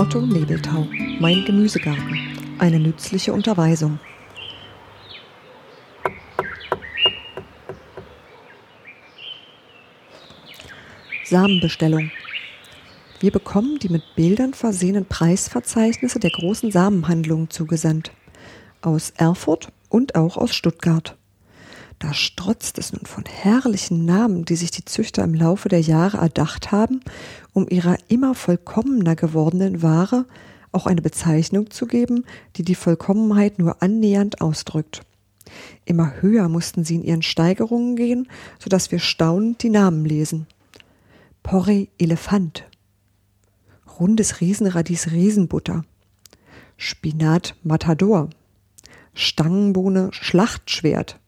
Otto Nebeltau, Mein Gemüsegarten. Eine nützliche Unterweisung. Samenbestellung. Wir bekommen die mit Bildern versehenen Preisverzeichnisse der großen Samenhandlungen zugesandt. Aus Erfurt und auch aus Stuttgart. Da strotzt es nun von herrlichen Namen, die sich die Züchter im Laufe der Jahre erdacht haben, um ihrer immer vollkommener gewordenen Ware auch eine Bezeichnung zu geben, die die Vollkommenheit nur annähernd ausdrückt. Immer höher mussten sie in ihren Steigerungen gehen, so dass wir staunend die Namen lesen. Porree Elefant, rundes Riesenradies Riesenbutter, Spinat Matador, Stangenbohne Schlachtschwert,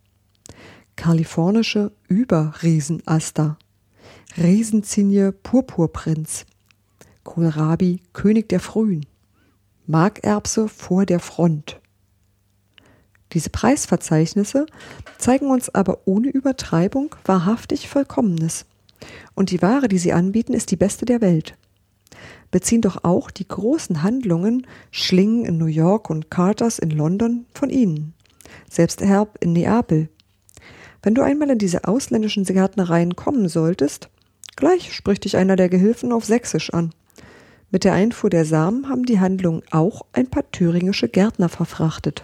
kalifornische Überriesenaster, Riesenzinje Purpurprinz, Kohlrabi König der Frühen, Markerbse vor der Front. Diese Preisverzeichnisse zeigen uns aber ohne Übertreibung wahrhaftig Vollkommenes. Und die Ware, die sie anbieten, ist die beste der Welt. Beziehen doch auch die großen Handlungen Schlingen in New York und Carters in London von ihnen. Selbst Herb in Neapel wenn du einmal in diese ausländischen Gärtnereien kommen solltest, gleich spricht dich einer der Gehilfen auf Sächsisch an. Mit der Einfuhr der Samen haben die Handlungen auch ein paar thüringische Gärtner verfrachtet.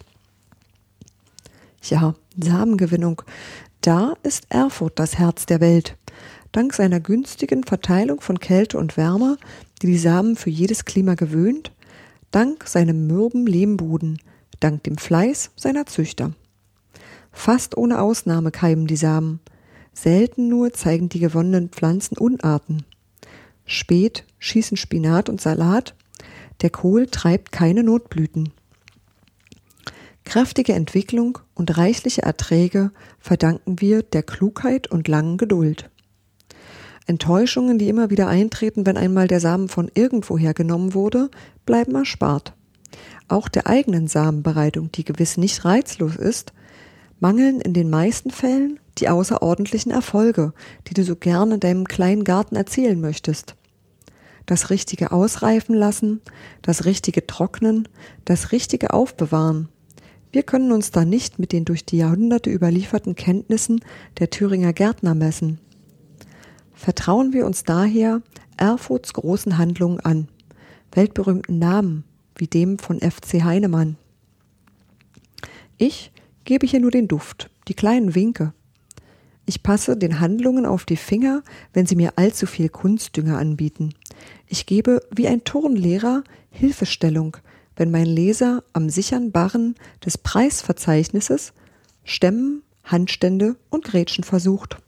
Ja, Samengewinnung. Da ist Erfurt das Herz der Welt. Dank seiner günstigen Verteilung von Kälte und Wärme, die die Samen für jedes Klima gewöhnt, dank seinem mürben Lehmboden, dank dem Fleiß seiner Züchter. Fast ohne Ausnahme keimen die Samen. Selten nur zeigen die gewonnenen Pflanzen Unarten. Spät schießen Spinat und Salat. Der Kohl treibt keine Notblüten. Kräftige Entwicklung und reichliche Erträge verdanken wir der Klugheit und langen Geduld. Enttäuschungen, die immer wieder eintreten, wenn einmal der Samen von irgendwoher genommen wurde, bleiben erspart. Auch der eigenen Samenbereitung, die gewiss nicht reizlos ist, mangeln in den meisten Fällen die außerordentlichen Erfolge, die du so gern in deinem kleinen Garten erzielen möchtest. Das richtige Ausreifen lassen, das richtige Trocknen, das richtige Aufbewahren. Wir können uns da nicht mit den durch die Jahrhunderte überlieferten Kenntnissen der Thüringer Gärtner messen. Vertrauen wir uns daher Erfurts großen Handlungen an, weltberühmten Namen wie dem von FC Heinemann. Ich gebe hier nur den Duft, die kleinen Winke. Ich passe den Handlungen auf die Finger, wenn sie mir allzu viel Kunstdünger anbieten. Ich gebe wie ein Turnlehrer Hilfestellung, wenn mein Leser am sichern Barren des Preisverzeichnisses Stämmen, Handstände und Grätschen versucht.